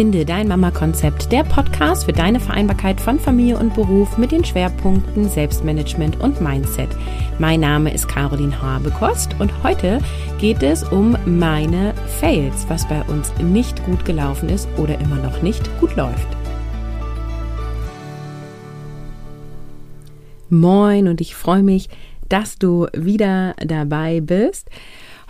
Finde dein Mama-Konzept, der Podcast für deine Vereinbarkeit von Familie und Beruf mit den Schwerpunkten Selbstmanagement und Mindset. Mein Name ist Caroline Habekost und heute geht es um meine Fails, was bei uns nicht gut gelaufen ist oder immer noch nicht gut läuft. Moin und ich freue mich, dass du wieder dabei bist.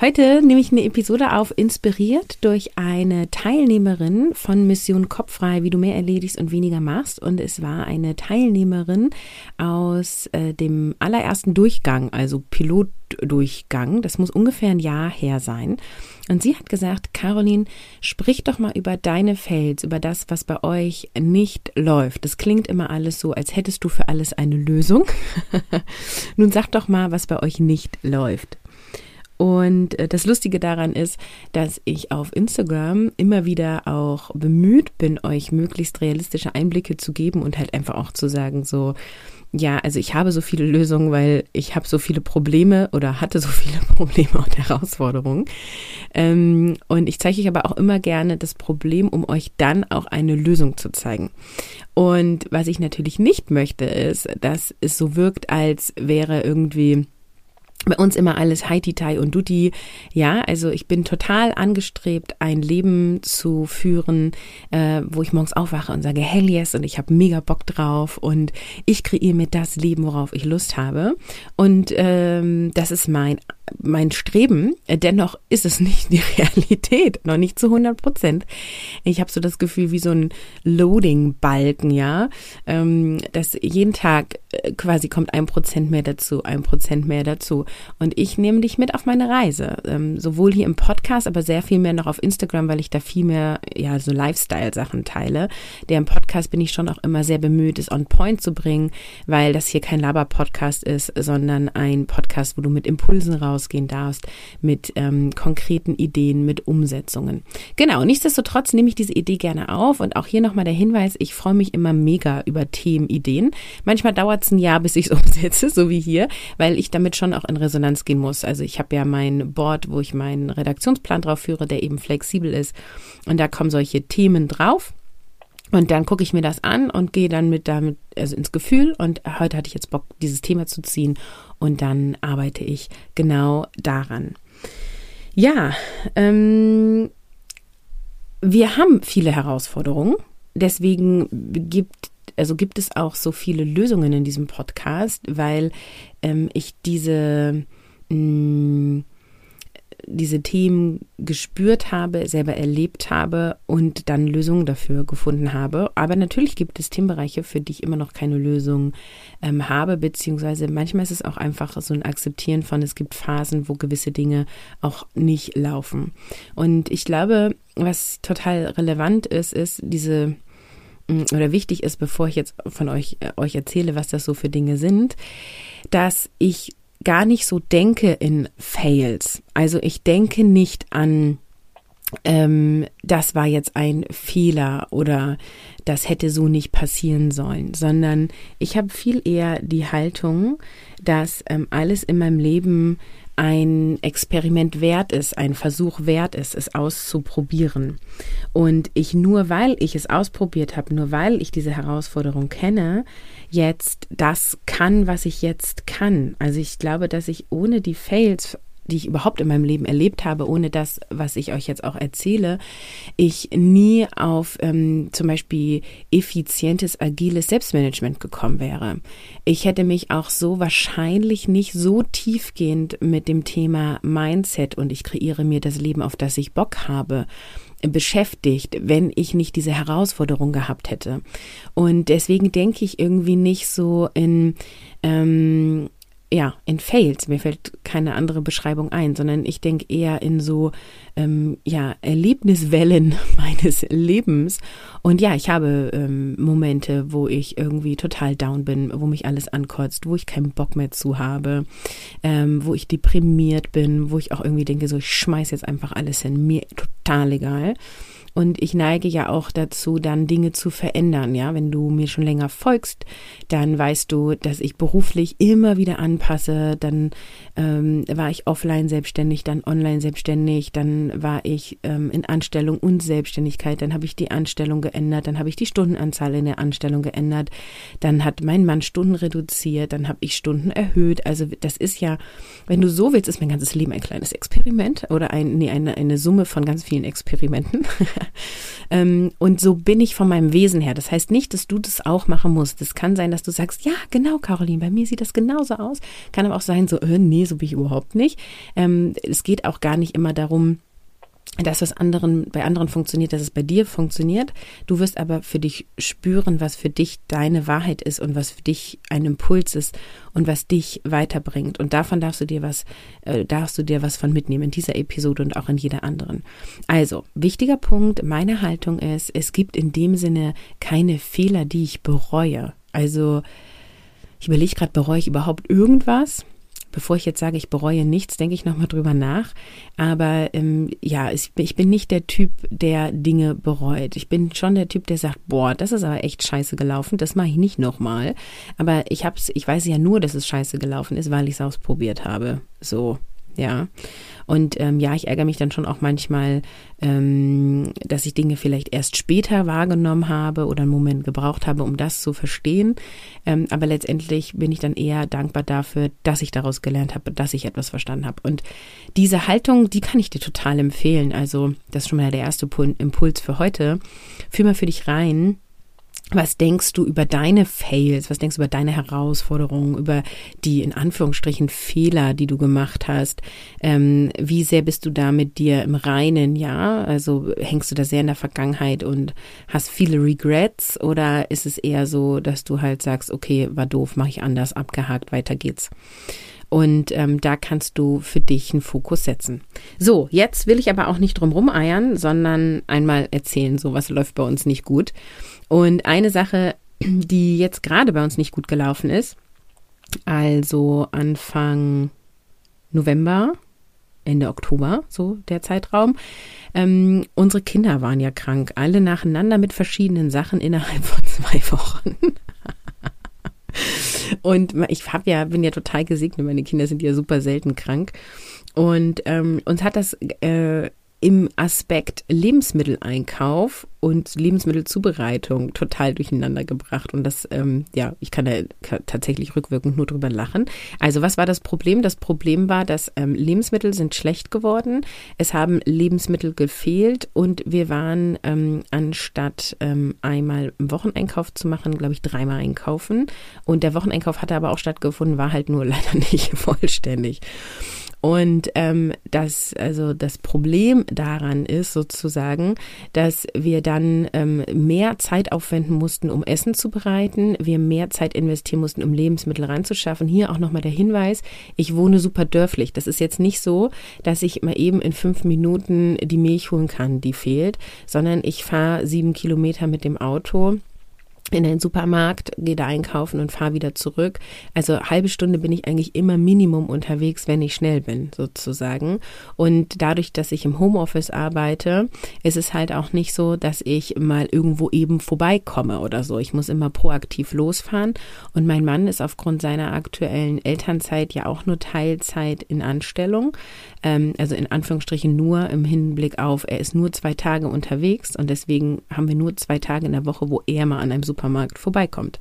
Heute nehme ich eine Episode auf, inspiriert durch eine Teilnehmerin von Mission Kopffrei, wie du mehr erledigst und weniger machst. Und es war eine Teilnehmerin aus äh, dem allerersten Durchgang, also Pilotdurchgang. Das muss ungefähr ein Jahr her sein. Und sie hat gesagt, Caroline, sprich doch mal über deine Fails, über das, was bei euch nicht läuft. Das klingt immer alles so, als hättest du für alles eine Lösung. Nun sag doch mal, was bei euch nicht läuft. Und äh, das Lustige daran ist, dass ich auf Instagram immer wieder auch bemüht bin, euch möglichst realistische Einblicke zu geben und halt einfach auch zu sagen, so, ja, also ich habe so viele Lösungen, weil ich habe so viele Probleme oder hatte so viele Probleme und Herausforderungen. Ähm, und ich zeige euch aber auch immer gerne das Problem, um euch dann auch eine Lösung zu zeigen. Und was ich natürlich nicht möchte, ist, dass es so wirkt, als wäre irgendwie bei uns immer alles Haiti-Tai und Duty. Ja, also ich bin total angestrebt, ein Leben zu führen, äh, wo ich morgens aufwache und sage, hell yes, und ich habe mega Bock drauf und ich kreiere mir das Leben, worauf ich Lust habe. Und ähm, das ist mein mein Streben. Dennoch ist es nicht die Realität, noch nicht zu 100 Prozent. Ich habe so das Gefühl wie so ein Loading-Balken, ja, ähm, dass jeden Tag äh, quasi kommt ein Prozent mehr dazu, ein Prozent mehr dazu. Und ich nehme dich mit auf meine Reise, ähm, sowohl hier im Podcast, aber sehr viel mehr noch auf Instagram, weil ich da viel mehr ja so Lifestyle-Sachen teile. Der im Podcast bin ich schon auch immer sehr bemüht, es on Point zu bringen, weil das hier kein Laber-Podcast ist, sondern ein Podcast, wo du mit Impulsen raus rausgehen darfst mit ähm, konkreten Ideen, mit Umsetzungen. Genau, nichtsdestotrotz nehme ich diese Idee gerne auf und auch hier nochmal der Hinweis, ich freue mich immer mega über Themenideen. Manchmal dauert es ein Jahr, bis ich es umsetze, so wie hier, weil ich damit schon auch in Resonanz gehen muss. Also ich habe ja mein Board, wo ich meinen Redaktionsplan drauf führe, der eben flexibel ist und da kommen solche Themen drauf. Und dann gucke ich mir das an und gehe dann mit damit also ins Gefühl. Und heute hatte ich jetzt Bock, dieses Thema zu ziehen. Und dann arbeite ich genau daran. Ja, ähm, wir haben viele Herausforderungen, deswegen gibt also gibt es auch so viele Lösungen in diesem Podcast, weil ähm, ich diese mh, mm, diese Themen gespürt habe, selber erlebt habe und dann Lösungen dafür gefunden habe. Aber natürlich gibt es Themenbereiche, für die ich immer noch keine Lösung ähm, habe, beziehungsweise manchmal ist es auch einfach so ein Akzeptieren von, es gibt Phasen, wo gewisse Dinge auch nicht laufen. Und ich glaube, was total relevant ist, ist diese mm, oder wichtig ist, bevor ich jetzt von euch, äh, euch erzähle, was das so für Dinge sind, dass ich gar nicht so denke in Fails. Also ich denke nicht an, ähm, das war jetzt ein Fehler oder das hätte so nicht passieren sollen, sondern ich habe viel eher die Haltung, dass ähm, alles in meinem Leben ein Experiment wert ist, ein Versuch wert ist, es auszuprobieren. Und ich nur weil ich es ausprobiert habe, nur weil ich diese Herausforderung kenne, jetzt das kann, was ich jetzt kann. Also ich glaube, dass ich ohne die Fails die ich überhaupt in meinem Leben erlebt habe, ohne das, was ich euch jetzt auch erzähle, ich nie auf ähm, zum Beispiel effizientes, agiles Selbstmanagement gekommen wäre. Ich hätte mich auch so wahrscheinlich nicht so tiefgehend mit dem Thema Mindset und ich kreiere mir das Leben, auf das ich Bock habe, beschäftigt, wenn ich nicht diese Herausforderung gehabt hätte. Und deswegen denke ich irgendwie nicht so in, ähm, ja, in Fails. Mir fällt keine andere Beschreibung ein, sondern ich denke eher in so, ähm, ja, Erlebniswellen meines Lebens. Und ja, ich habe ähm, Momente, wo ich irgendwie total down bin, wo mich alles ankotzt, wo ich keinen Bock mehr zu habe, ähm, wo ich deprimiert bin, wo ich auch irgendwie denke, so, ich schmeiß jetzt einfach alles hin, mir total egal. Und ich neige ja auch dazu, dann Dinge zu verändern. Ja, wenn du mir schon länger folgst, dann weißt du, dass ich beruflich immer wieder anpasse. Dann ähm, war ich offline selbstständig, dann online selbstständig, dann war ich ähm, in Anstellung und Selbstständigkeit. Dann habe ich die Anstellung geändert, dann habe ich die Stundenanzahl in der Anstellung geändert. Dann hat mein Mann Stunden reduziert, dann habe ich Stunden erhöht. Also das ist ja, wenn du so willst, ist mein ganzes Leben ein kleines Experiment oder ein, nee, eine, eine Summe von ganz vielen Experimenten. ähm, und so bin ich von meinem Wesen her. Das heißt nicht, dass du das auch machen musst. Es kann sein, dass du sagst, ja, genau, Caroline, bei mir sieht das genauso aus. Kann aber auch sein, so, äh, nee, so bin ich überhaupt nicht. Ähm, es geht auch gar nicht immer darum, dass was anderen, bei anderen funktioniert, dass es bei dir funktioniert. Du wirst aber für dich spüren, was für dich deine Wahrheit ist und was für dich ein Impuls ist und was dich weiterbringt. Und davon darfst du dir was, äh, darfst du dir was von mitnehmen in dieser Episode und auch in jeder anderen. Also, wichtiger Punkt, meine Haltung ist, es gibt in dem Sinne keine Fehler, die ich bereue. Also, ich überlege gerade, bereue ich überhaupt irgendwas? Bevor ich jetzt sage, ich bereue nichts, denke ich nochmal drüber nach. Aber ähm, ja, ich, ich bin nicht der Typ, der Dinge bereut. Ich bin schon der Typ, der sagt, boah, das ist aber echt scheiße gelaufen, das mache ich nicht nochmal. Aber ich hab's, ich weiß ja nur, dass es scheiße gelaufen ist, weil ich es ausprobiert habe. So, ja. Und ähm, ja, ich ärgere mich dann schon auch manchmal, ähm, dass ich Dinge vielleicht erst später wahrgenommen habe oder einen Moment gebraucht habe, um das zu verstehen. Ähm, aber letztendlich bin ich dann eher dankbar dafür, dass ich daraus gelernt habe, dass ich etwas verstanden habe. Und diese Haltung, die kann ich dir total empfehlen. Also das ist schon mal der erste Impuls für heute. Fühl mal für dich rein was denkst du über deine Fails? Was denkst du über deine Herausforderungen, über die in Anführungsstrichen Fehler, die du gemacht hast? Ähm, wie sehr bist du da mit dir im Reinen? Ja, also hängst du da sehr in der Vergangenheit und hast viele Regrets oder ist es eher so, dass du halt sagst, okay, war doof, mache ich anders, abgehakt, weiter geht's? Und ähm, da kannst du für dich einen Fokus setzen. So, jetzt will ich aber auch nicht drum rumeiern, sondern einmal erzählen, so was läuft bei uns nicht gut. Und eine Sache, die jetzt gerade bei uns nicht gut gelaufen ist, also Anfang November, Ende Oktober, so der Zeitraum. Ähm, unsere Kinder waren ja krank, alle nacheinander mit verschiedenen Sachen innerhalb von zwei Wochen. Und ich habe ja, bin ja total gesegnet, meine Kinder sind ja super selten krank. Und ähm, uns hat das äh, im Aspekt Lebensmitteleinkauf und Lebensmittelzubereitung total durcheinander gebracht. Und das, ähm, ja, ich kann da tatsächlich rückwirkend nur drüber lachen. Also was war das Problem? Das Problem war, dass ähm, Lebensmittel sind schlecht geworden. Es haben Lebensmittel gefehlt und wir waren ähm, anstatt ähm, einmal im Wocheneinkauf zu machen, glaube ich, dreimal einkaufen. Und der Wocheneinkauf hatte aber auch stattgefunden, war halt nur leider nicht vollständig. Und ähm, das, also das Problem daran ist sozusagen, dass wir dann ähm, mehr Zeit aufwenden mussten, um Essen zu bereiten, wir mehr Zeit investieren mussten, um Lebensmittel ranzuschaffen. Hier auch nochmal der Hinweis, ich wohne super dörflich. Das ist jetzt nicht so, dass ich mal eben in fünf Minuten die Milch holen kann, die fehlt, sondern ich fahre sieben Kilometer mit dem Auto in den Supermarkt, gehe da einkaufen und fahre wieder zurück. Also halbe Stunde bin ich eigentlich immer Minimum unterwegs, wenn ich schnell bin, sozusagen. Und dadurch, dass ich im Homeoffice arbeite, ist es halt auch nicht so, dass ich mal irgendwo eben vorbeikomme oder so. Ich muss immer proaktiv losfahren. Und mein Mann ist aufgrund seiner aktuellen Elternzeit ja auch nur Teilzeit in Anstellung. Ähm, also in Anführungsstrichen nur im Hinblick auf, er ist nur zwei Tage unterwegs und deswegen haben wir nur zwei Tage in der Woche, wo er mal an einem Supermarkt vorbeikommt.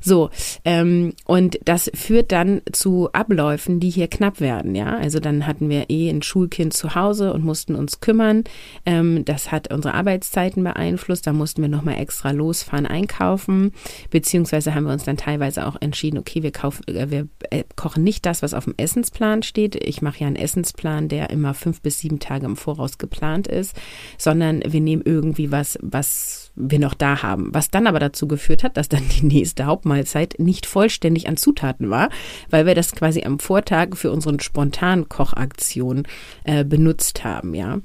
So, ähm, und das führt dann zu Abläufen, die hier knapp werden, ja. Also dann hatten wir eh ein Schulkind zu Hause und mussten uns kümmern. Ähm, das hat unsere Arbeitszeiten beeinflusst. Da mussten wir nochmal extra losfahren, einkaufen, beziehungsweise haben wir uns dann teilweise auch entschieden, okay, wir kaufen, äh, wir äh, kochen nicht das, was auf dem Essensplan steht. Ich mache ja einen Essensplan, der immer fünf bis sieben Tage im Voraus geplant ist, sondern wir nehmen irgendwie was, was wir noch da haben. Was dann aber dazu geführt hat, dass dann die nächste Hauptmahlzeit nicht vollständig an Zutaten war, weil wir das quasi am Vortag für unseren spontanen Kochaktion äh, benutzt haben, ja.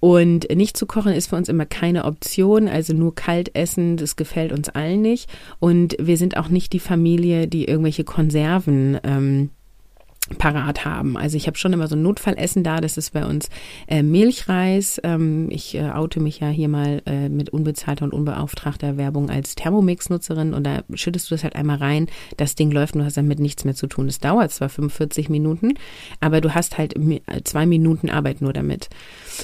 Und nicht zu kochen ist für uns immer keine Option, also nur kalt essen, das gefällt uns allen nicht. Und wir sind auch nicht die Familie, die irgendwelche Konserven ähm, parat haben. Also ich habe schon immer so ein Notfallessen da. Das ist bei uns äh, Milchreis. Ähm, ich äh, oute mich ja hier mal äh, mit unbezahlter und unbeauftragter Werbung als Thermomix-Nutzerin und da schüttest du das halt einmal rein. Das Ding läuft und du hast damit nichts mehr zu tun. Es dauert zwar 45 Minuten, aber du hast halt zwei Minuten Arbeit nur damit.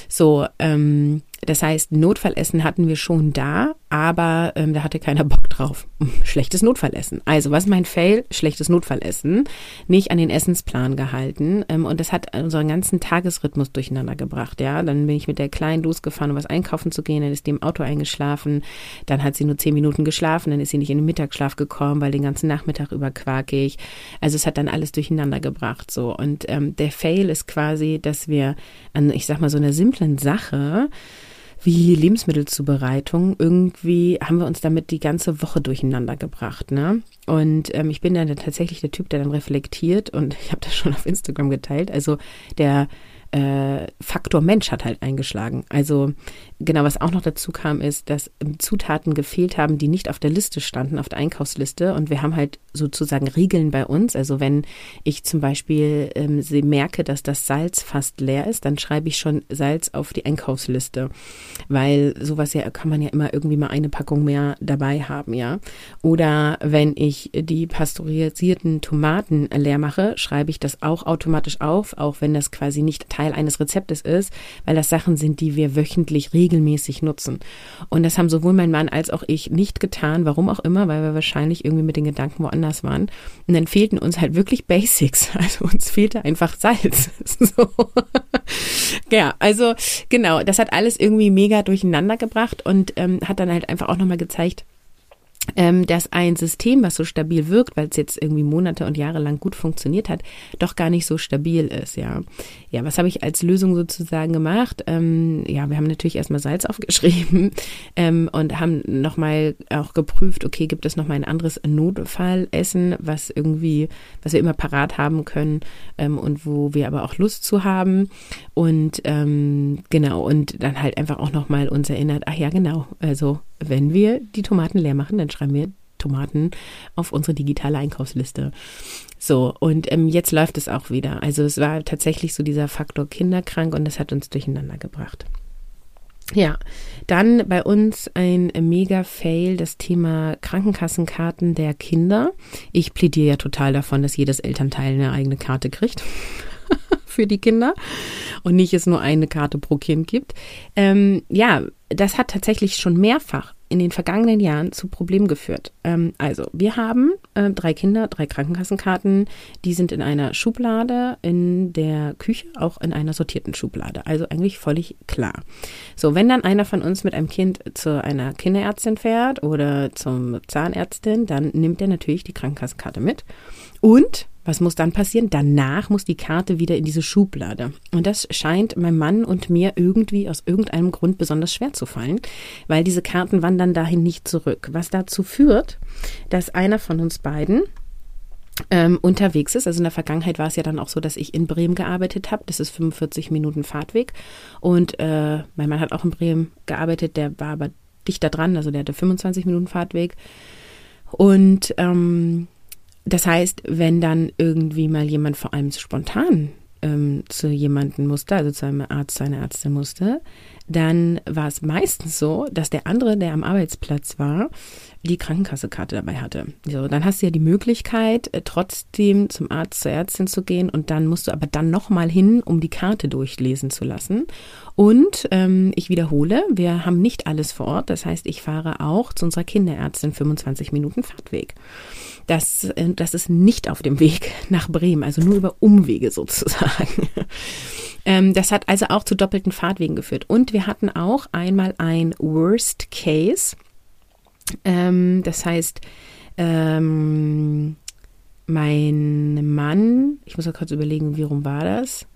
So, ähm, das heißt, Notfallessen hatten wir schon da, aber ähm, da hatte keiner Bock drauf. Schlechtes Notfallessen. Also, was ist mein Fail? Schlechtes Notfallessen. Nicht an den Essensplan gehalten. Ähm, und das hat unseren ganzen Tagesrhythmus durcheinander gebracht. Ja, dann bin ich mit der Kleinen losgefahren, um was einkaufen zu gehen. Dann ist die im Auto eingeschlafen. Dann hat sie nur zehn Minuten geschlafen. Dann ist sie nicht in den Mittagsschlaf gekommen, weil den ganzen Nachmittag über quakig. Also, es hat dann alles durcheinander gebracht. So. Und ähm, der Fail ist quasi, dass wir an, ich sag mal, so einer simplen Sache, wie Lebensmittelzubereitung. Irgendwie haben wir uns damit die ganze Woche durcheinander gebracht. Ne? Und ähm, ich bin dann tatsächlich der Typ, der dann reflektiert und ich habe das schon auf Instagram geteilt. Also der äh, Faktor Mensch hat halt eingeschlagen. Also genau, was auch noch dazu kam, ist, dass Zutaten gefehlt haben, die nicht auf der Liste standen, auf der Einkaufsliste. Und wir haben halt sozusagen Regeln bei uns. Also wenn ich zum Beispiel ähm, merke, dass das Salz fast leer ist, dann schreibe ich schon Salz auf die Einkaufsliste. Weil sowas ja kann man ja immer irgendwie mal eine Packung mehr dabei haben, ja. Oder wenn ich die pasteurisierten Tomaten leer mache, schreibe ich das auch automatisch auf, auch wenn das quasi nicht Teil eines Rezeptes ist, weil das Sachen sind, die wir wöchentlich regelmäßig nutzen. Und das haben sowohl mein Mann als auch ich nicht getan, warum auch immer, weil wir wahrscheinlich irgendwie mit den Gedanken woanders waren. Und dann fehlten uns halt wirklich Basics. Also uns fehlte einfach Salz. ja, also genau, das hat alles irgendwie mega durcheinander gebracht und ähm, hat dann halt einfach auch nochmal gezeigt, ähm, dass ein System, was so stabil wirkt, weil es jetzt irgendwie Monate und Jahre lang gut funktioniert hat, doch gar nicht so stabil ist, ja. Ja, was habe ich als Lösung sozusagen gemacht? Ähm, ja, wir haben natürlich erstmal Salz aufgeschrieben ähm, und haben nochmal auch geprüft, okay, gibt es nochmal ein anderes Notfallessen, was irgendwie, was wir immer parat haben können ähm, und wo wir aber auch Lust zu haben. Und ähm, genau, und dann halt einfach auch nochmal uns erinnert, ach ja, genau, also wenn wir die Tomaten leer machen, dann schreiben wir Tomaten auf unsere digitale Einkaufsliste. So, und ähm, jetzt läuft es auch wieder. Also es war tatsächlich so dieser Faktor kinderkrank und das hat uns durcheinander gebracht. Ja, dann bei uns ein mega Fail, das Thema Krankenkassenkarten der Kinder. Ich plädiere ja total davon, dass jedes Elternteil eine eigene Karte kriegt für die Kinder und nicht es nur eine Karte pro Kind gibt. Ähm, ja, das hat tatsächlich schon mehrfach in den vergangenen Jahren zu Problemen geführt. Ähm, also, wir haben äh, drei Kinder, drei Krankenkassenkarten, die sind in einer Schublade in der Küche, auch in einer sortierten Schublade. Also eigentlich völlig klar. So, wenn dann einer von uns mit einem Kind zu einer Kinderärztin fährt oder zum Zahnärztin, dann nimmt er natürlich die Krankenkassenkarte mit und was muss dann passieren? Danach muss die Karte wieder in diese Schublade. Und das scheint meinem Mann und mir irgendwie aus irgendeinem Grund besonders schwer zu fallen, weil diese Karten wandern dahin nicht zurück. Was dazu führt, dass einer von uns beiden ähm, unterwegs ist. Also in der Vergangenheit war es ja dann auch so, dass ich in Bremen gearbeitet habe. Das ist 45 Minuten Fahrtweg. Und äh, mein Mann hat auch in Bremen gearbeitet, der war aber dichter dran, also der hatte 25 Minuten Fahrtweg. Und ähm, das heißt, wenn dann irgendwie mal jemand vor allem spontan ähm, zu jemandem musste, also zu einem Arzt, zu einer Ärztin musste, dann war es meistens so, dass der andere, der am Arbeitsplatz war, die Krankenkassekarte dabei hatte. So, dann hast du ja die Möglichkeit, äh, trotzdem zum Arzt, zur Ärztin zu gehen und dann musst du aber dann nochmal hin, um die Karte durchlesen zu lassen. Und ähm, ich wiederhole, wir haben nicht alles vor Ort. Das heißt, ich fahre auch zu unserer Kinderärztin 25 Minuten Fahrtweg. Das, äh, das ist nicht auf dem Weg nach Bremen, also nur über Umwege sozusagen. Ähm, das hat also auch zu doppelten Fahrtwegen geführt. Und wir hatten auch einmal ein Worst Case. Ähm, das heißt, ähm, mein Mann, ich muss mal kurz überlegen, wie rum war das?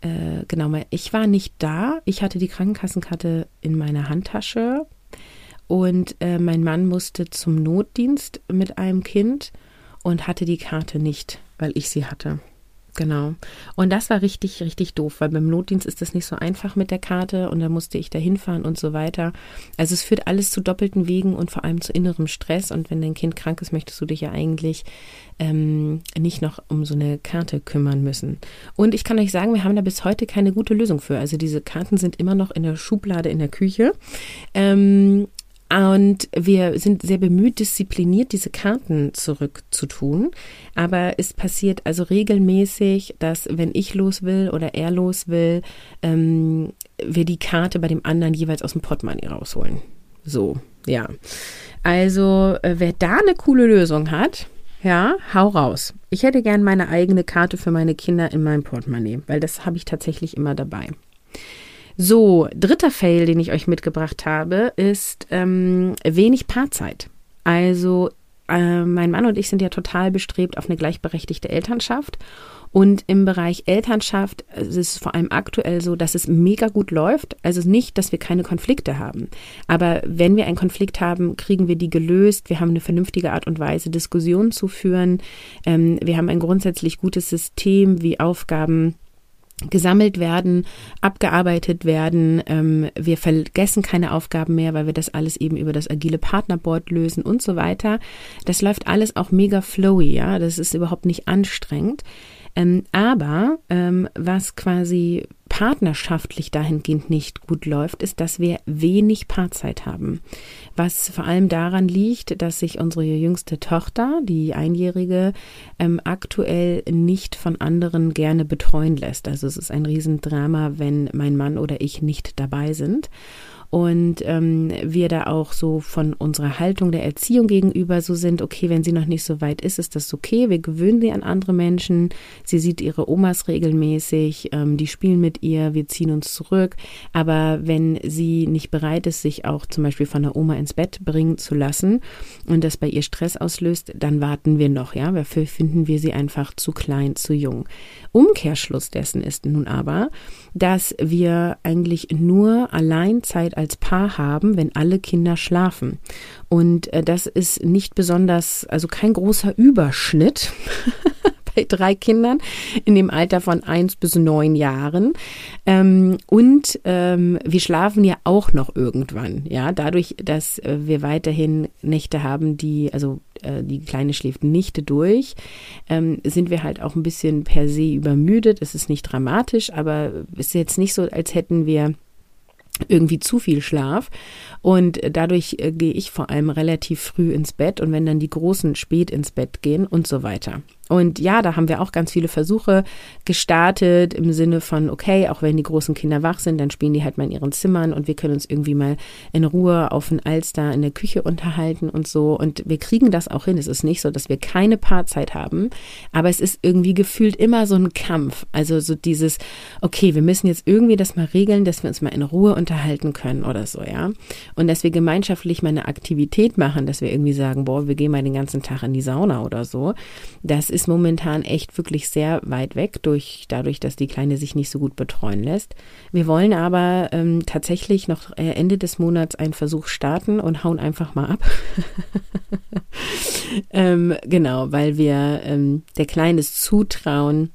Äh, genau, ich war nicht da. Ich hatte die Krankenkassenkarte in meiner Handtasche und äh, mein Mann musste zum Notdienst mit einem Kind und hatte die Karte nicht, weil ich sie hatte. Genau. Und das war richtig, richtig doof, weil beim Notdienst ist das nicht so einfach mit der Karte und da musste ich da hinfahren und so weiter. Also es führt alles zu doppelten Wegen und vor allem zu innerem Stress. Und wenn dein Kind krank ist, möchtest du dich ja eigentlich ähm, nicht noch um so eine Karte kümmern müssen. Und ich kann euch sagen, wir haben da bis heute keine gute Lösung für. Also diese Karten sind immer noch in der Schublade in der Küche. Ähm, und wir sind sehr bemüht, diszipliniert diese Karten zurückzutun. Aber es passiert also regelmäßig, dass wenn ich los will oder er los will, ähm, wir die Karte bei dem anderen jeweils aus dem Portemonnaie rausholen. So, ja. Also, äh, wer da eine coole Lösung hat, ja, hau raus. Ich hätte gern meine eigene Karte für meine Kinder in meinem Portemonnaie, weil das habe ich tatsächlich immer dabei. So, dritter Fail, den ich euch mitgebracht habe, ist ähm, wenig Paarzeit. Also äh, mein Mann und ich sind ja total bestrebt auf eine gleichberechtigte Elternschaft. Und im Bereich Elternschaft ist es vor allem aktuell so, dass es mega gut läuft. Also nicht, dass wir keine Konflikte haben. Aber wenn wir einen Konflikt haben, kriegen wir die gelöst. Wir haben eine vernünftige Art und Weise, Diskussionen zu führen. Ähm, wir haben ein grundsätzlich gutes System, wie Aufgaben gesammelt werden, abgearbeitet werden. Ähm, wir vergessen keine Aufgaben mehr, weil wir das alles eben über das agile Partnerboard lösen und so weiter. Das läuft alles auch mega flowy, ja. Das ist überhaupt nicht anstrengend. Ähm, aber ähm, was quasi partnerschaftlich dahingehend nicht gut läuft, ist, dass wir wenig Paarzeit haben. Was vor allem daran liegt, dass sich unsere jüngste Tochter, die Einjährige, ähm, aktuell nicht von anderen gerne betreuen lässt. Also es ist ein Riesendrama, wenn mein Mann oder ich nicht dabei sind und ähm, wir da auch so von unserer Haltung der Erziehung gegenüber so sind, okay, wenn sie noch nicht so weit ist, ist das okay, wir gewöhnen sie an andere Menschen, sie sieht ihre Omas regelmäßig, ähm, die spielen mit ihr, wir ziehen uns zurück, aber wenn sie nicht bereit ist, sich auch zum Beispiel von der Oma ins Bett bringen zu lassen und das bei ihr Stress auslöst, dann warten wir noch, ja, dafür finden wir sie einfach zu klein, zu jung. Umkehrschluss dessen ist nun aber, dass wir eigentlich nur allein Zeit als Paar haben, wenn alle Kinder schlafen. Und äh, das ist nicht besonders, also kein großer Überschnitt. bei drei Kindern in dem Alter von eins bis neun Jahren. Ähm, und ähm, wir schlafen ja auch noch irgendwann, ja, dadurch, dass äh, wir weiterhin Nächte haben, die, also äh, die Kleine schläft nicht durch, ähm, sind wir halt auch ein bisschen per se übermüdet. Es ist nicht dramatisch, aber es ist jetzt nicht so, als hätten wir irgendwie zu viel Schlaf und dadurch äh, gehe ich vor allem relativ früh ins Bett und wenn dann die Großen spät ins Bett gehen und so weiter. Und ja, da haben wir auch ganz viele Versuche gestartet im Sinne von, okay, auch wenn die großen Kinder wach sind, dann spielen die halt mal in ihren Zimmern und wir können uns irgendwie mal in Ruhe auf ein Alster in der Küche unterhalten und so. Und wir kriegen das auch hin. Es ist nicht so, dass wir keine Paarzeit haben, aber es ist irgendwie gefühlt immer so ein Kampf. Also so dieses, okay, wir müssen jetzt irgendwie das mal regeln, dass wir uns mal in Ruhe unterhalten können oder so, ja. Und dass wir gemeinschaftlich mal eine Aktivität machen, dass wir irgendwie sagen, boah, wir gehen mal den ganzen Tag in die Sauna oder so. Das ist momentan echt wirklich sehr weit weg, durch, dadurch, dass die Kleine sich nicht so gut betreuen lässt. Wir wollen aber ähm, tatsächlich noch äh, Ende des Monats einen Versuch starten und hauen einfach mal ab. ähm, genau, weil wir ähm, der Kleines zutrauen,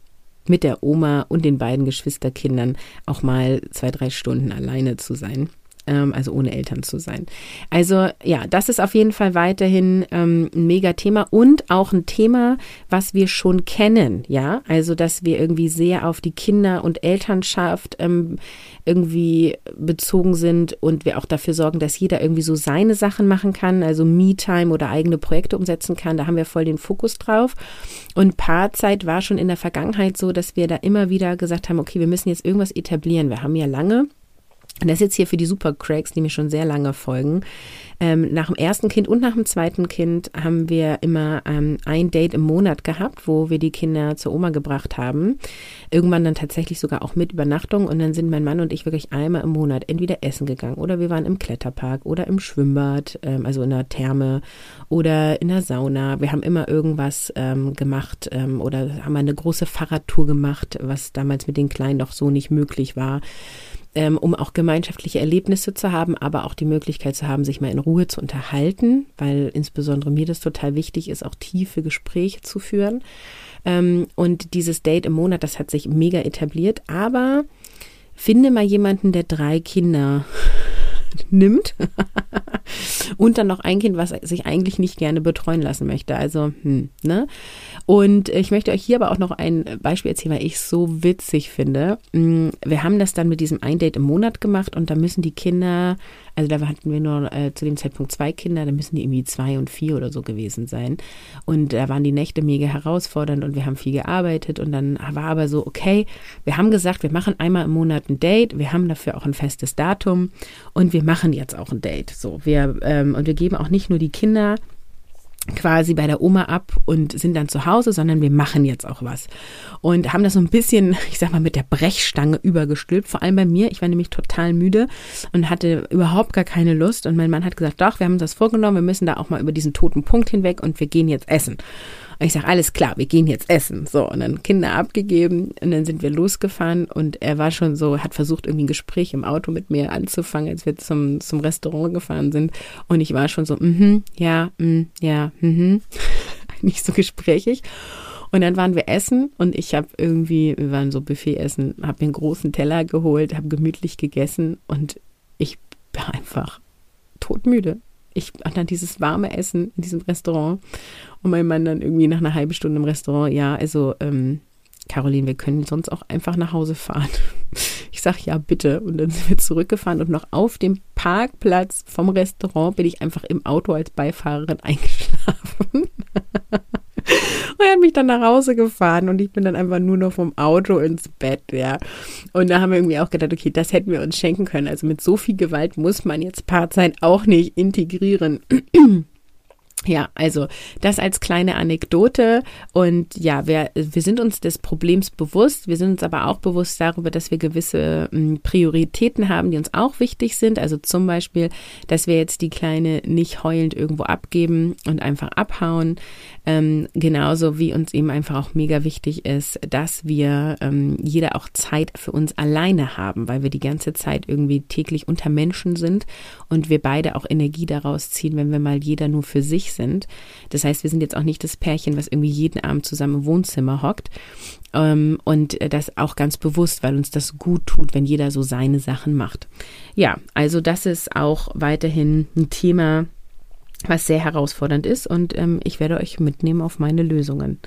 mit der Oma und den beiden Geschwisterkindern auch mal zwei, drei Stunden alleine zu sein ähm, also ohne Eltern zu sein. Also ja, das ist auf jeden Fall weiterhin ähm, ein Mega-Thema und auch ein Thema, was wir schon kennen, ja, also dass wir irgendwie sehr auf die Kinder- und Elternschaft ähm, irgendwie bezogen sind und wir auch dafür sorgen, dass jeder irgendwie so seine Sachen machen kann, also Me-Time oder eigene Projekte umsetzen kann. Da haben wir voll den Fokus drauf. Und Paarzeit war schon in der Vergangenheit so, dass wir da immer wieder gesagt haben, okay, wir müssen jetzt irgendwas etablieren. Wir haben ja lange und das jetzt hier für die Supercracks, die mir schon sehr lange folgen. Ähm, nach dem ersten Kind und nach dem zweiten Kind haben wir immer ähm, ein Date im Monat gehabt, wo wir die Kinder zur Oma gebracht haben. Irgendwann dann tatsächlich sogar auch mit Übernachtung. Und dann sind mein Mann und ich wirklich einmal im Monat entweder essen gegangen oder wir waren im Kletterpark oder im Schwimmbad, ähm, also in der Therme oder in der Sauna. Wir haben immer irgendwas ähm, gemacht ähm, oder haben eine große Fahrradtour gemacht, was damals mit den Kleinen doch so nicht möglich war. Ähm, um auch gemeinschaftliche Erlebnisse zu haben, aber auch die Möglichkeit zu haben, sich mal in Ruhe zu unterhalten, weil insbesondere mir das total wichtig ist, auch tiefe Gespräche zu führen. Ähm, und dieses Date im Monat, das hat sich mega etabliert, aber finde mal jemanden, der drei Kinder nimmt und dann noch ein Kind, was sich eigentlich nicht gerne betreuen lassen möchte. Also, hm, ne? Und ich möchte euch hier aber auch noch ein Beispiel erzählen, weil ich es so witzig finde. Hm, wir haben das dann mit diesem ein Date im Monat gemacht und da müssen die Kinder, also da hatten wir nur äh, zu dem Zeitpunkt zwei Kinder, da müssen die irgendwie zwei und vier oder so gewesen sein. Und da waren die Nächte mega herausfordernd und wir haben viel gearbeitet und dann war aber so, okay, wir haben gesagt, wir machen einmal im Monat ein Date, wir haben dafür auch ein festes Datum und wir machen jetzt auch ein Date. So, wir, ähm, und wir geben auch nicht nur die Kinder quasi bei der Oma ab und sind dann zu Hause, sondern wir machen jetzt auch was. Und haben das so ein bisschen, ich sag mal, mit der Brechstange übergestülpt, vor allem bei mir. Ich war nämlich total müde und hatte überhaupt gar keine Lust. Und mein Mann hat gesagt, doch, wir haben uns das vorgenommen, wir müssen da auch mal über diesen toten Punkt hinweg und wir gehen jetzt essen. Und ich sage, alles klar, wir gehen jetzt essen. So, und dann Kinder abgegeben und dann sind wir losgefahren und er war schon so, hat versucht, irgendwie ein Gespräch im Auto mit mir anzufangen, als wir zum, zum Restaurant gefahren sind. Und ich war schon so, mhm, ja, mm, ja, mhm. Nicht so gesprächig. Und dann waren wir essen und ich habe irgendwie, wir waren so Buffet essen, habe mir einen großen Teller geholt, habe gemütlich gegessen und ich war einfach todmüde ich dann dieses warme Essen in diesem Restaurant und mein Mann dann irgendwie nach einer halben Stunde im Restaurant, ja, also ähm, Caroline, wir können sonst auch einfach nach Hause fahren. Ich sage ja, bitte. Und dann sind wir zurückgefahren und noch auf dem Parkplatz vom Restaurant bin ich einfach im Auto als Beifahrerin eingeschlafen. Und er hat mich dann nach Hause gefahren und ich bin dann einfach nur noch vom Auto ins Bett, ja. Und da haben wir irgendwie auch gedacht, okay, das hätten wir uns schenken können. Also mit so viel Gewalt muss man jetzt Paarzeit auch nicht integrieren. Ja, also das als kleine Anekdote. Und ja, wir, wir sind uns des Problems bewusst. Wir sind uns aber auch bewusst darüber, dass wir gewisse hm, Prioritäten haben, die uns auch wichtig sind. Also zum Beispiel, dass wir jetzt die Kleine nicht heulend irgendwo abgeben und einfach abhauen. Ähm, genauso wie uns eben einfach auch mega wichtig ist, dass wir ähm, jeder auch Zeit für uns alleine haben, weil wir die ganze Zeit irgendwie täglich unter Menschen sind und wir beide auch Energie daraus ziehen, wenn wir mal jeder nur für sich sind. Das heißt, wir sind jetzt auch nicht das Pärchen, was irgendwie jeden Abend zusammen im Wohnzimmer hockt. Ähm, und das auch ganz bewusst, weil uns das gut tut, wenn jeder so seine Sachen macht. Ja, also das ist auch weiterhin ein Thema, was sehr herausfordernd ist und ähm, ich werde euch mitnehmen auf meine Lösungen.